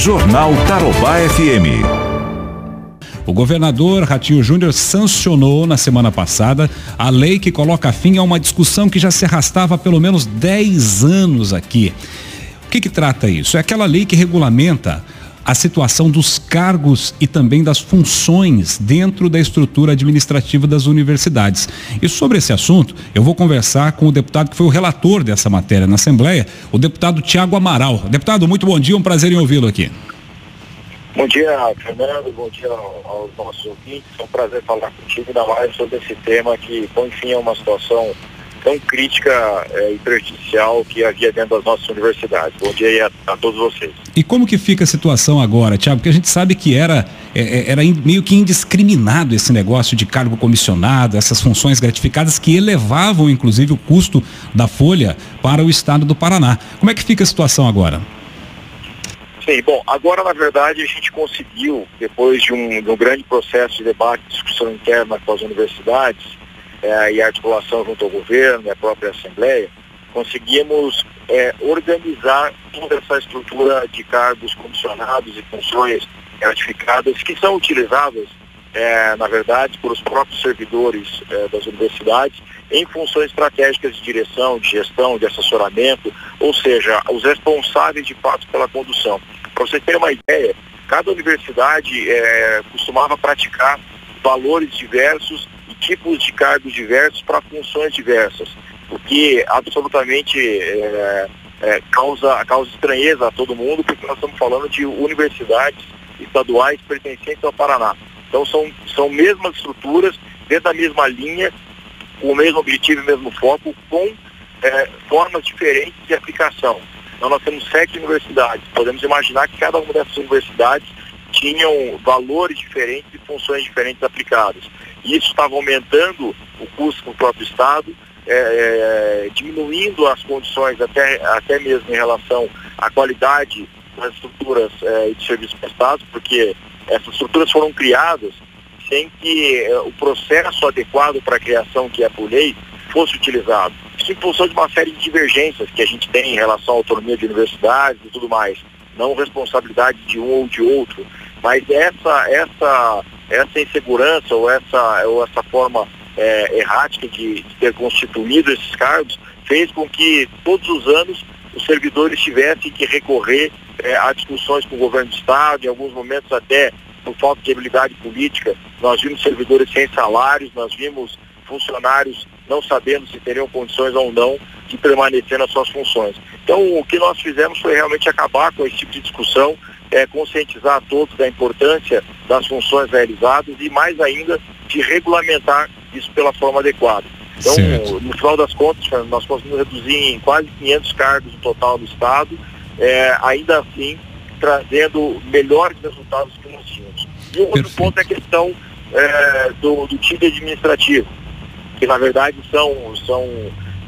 Jornal Tarobá FM. O governador Ratinho Júnior sancionou na semana passada a lei que coloca fim a uma discussão que já se arrastava há pelo menos 10 anos aqui. O que, que trata isso? É aquela lei que regulamenta a situação dos cargos e também das funções dentro da estrutura administrativa das universidades. E sobre esse assunto, eu vou conversar com o deputado que foi o relator dessa matéria na Assembleia, o deputado Tiago Amaral. Deputado, muito bom dia, um prazer em ouvi-lo aqui. Bom dia, Fernando, bom dia aos nossos ouvintes. É um prazer falar contigo, ainda mais sobre esse tema que põe fim a uma situação tão crítica é, e prejudicial que havia dentro das nossas universidades. Bom dia a, a, todos vocês. E como que fica a situação agora, Tiago? Porque a gente sabe que era, é, era meio que indiscriminado esse negócio de cargo comissionado, essas funções gratificadas que elevavam, inclusive, o custo da folha para o estado do Paraná. Como é que fica a situação agora? Sim, bom, agora na verdade a gente conseguiu, depois de um, de um grande processo de debate, discussão interna com as universidades, é, e articulação junto ao governo e a própria Assembleia, conseguimos é, organizar toda essa estrutura de cargos comissionados e funções gratificadas que são utilizadas, é, na verdade, por os próprios servidores é, das universidades em funções estratégicas de direção, de gestão, de assessoramento, ou seja, os responsáveis de fato pela condução. Para vocês terem uma ideia, cada universidade é, costumava praticar valores diversos tipos de cargos diversos para funções diversas, o que absolutamente é, é, causa, causa estranheza a todo mundo, porque nós estamos falando de universidades estaduais pertencentes ao Paraná. Então são, são mesmas estruturas, dentro da mesma linha, com o mesmo objetivo e mesmo foco, com é, formas diferentes de aplicação. Então nós temos sete universidades. Podemos imaginar que cada uma dessas universidades tinham valores diferentes e funções diferentes aplicadas. Isso estava aumentando o custo para o próprio Estado, é, é, diminuindo as condições até, até mesmo em relação à qualidade das estruturas é, de serviços prestados, porque essas estruturas foram criadas sem que é, o processo adequado para a criação, que é por lei, fosse utilizado. Isso em função de uma série de divergências que a gente tem em relação à autonomia de universidades e tudo mais, não responsabilidade de um ou de outro, mas essa, essa essa insegurança ou essa, ou essa forma é, errática de, de ter constituído esses cargos fez com que todos os anos os servidores tivessem que recorrer é, a discussões com o governo do Estado, em alguns momentos até por falta de habilidade política, nós vimos servidores sem salários, nós vimos funcionários não sabendo se teriam condições ou não de permanecer nas suas funções. Então, o que nós fizemos foi realmente acabar com esse tipo de discussão, é, conscientizar a todos da importância das funções realizadas e mais ainda de regulamentar isso pela forma adequada. Então, certo. no final das contas, nós conseguimos reduzir em quase 500 cargos no total do Estado, é, ainda assim trazendo melhores resultados que nós tínhamos. E o outro Perfeito. ponto é a questão é, do, do time administrativo, que na verdade são, são,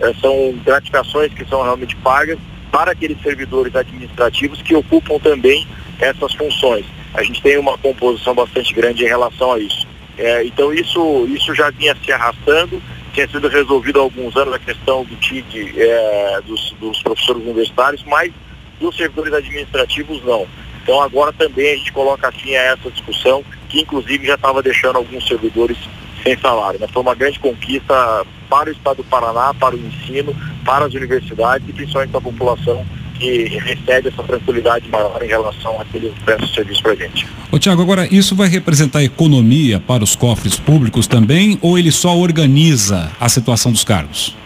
é, são gratificações que são realmente pagas para aqueles servidores administrativos que ocupam também essas funções. A gente tem uma composição bastante grande em relação a isso. É, então isso, isso já vinha se arrastando, tinha sido resolvido há alguns anos a questão do TID é, dos, dos professores universitários, mas dos servidores administrativos não. Então agora também a gente coloca fim a essa discussão, que inclusive já estava deixando alguns servidores sem salário. Né? Foi uma grande conquista para o Estado do Paraná, para o ensino, para as universidades e principalmente para a população que recebe essa tranquilidade maior em relação àquele preço de serviço para a gente. Ô Tiago, agora isso vai representar economia para os cofres públicos também ou ele só organiza a situação dos cargos?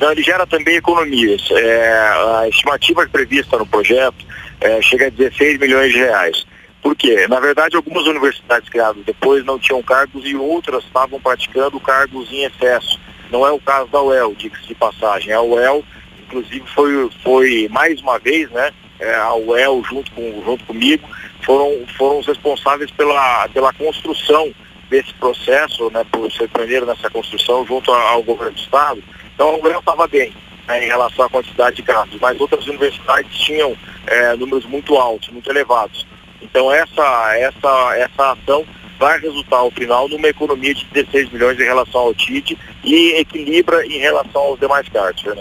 Não, ele gera também economias. É, a estimativa prevista no projeto é, chega a 16 milhões de reais. Por quê? Na verdade, algumas universidades criadas depois não tinham cargos e outras estavam praticando cargos em excesso. Não é o caso da UEL, diga-se de passagem. A UEL inclusive foi, foi mais uma vez, né, é, a UEL junto, com, junto comigo, foram, foram os responsáveis pela, pela construção desse processo, né, por ser pioneiro nessa construção junto ao governo do Estado. Então a UEL estava bem né, em relação à quantidade de casos, mas outras universidades tinham é, números muito altos, muito elevados. Então essa, essa, essa ação vai resultar ao final numa economia de 16 milhões em relação ao TID e equilibra em relação aos demais cargos, Fernando.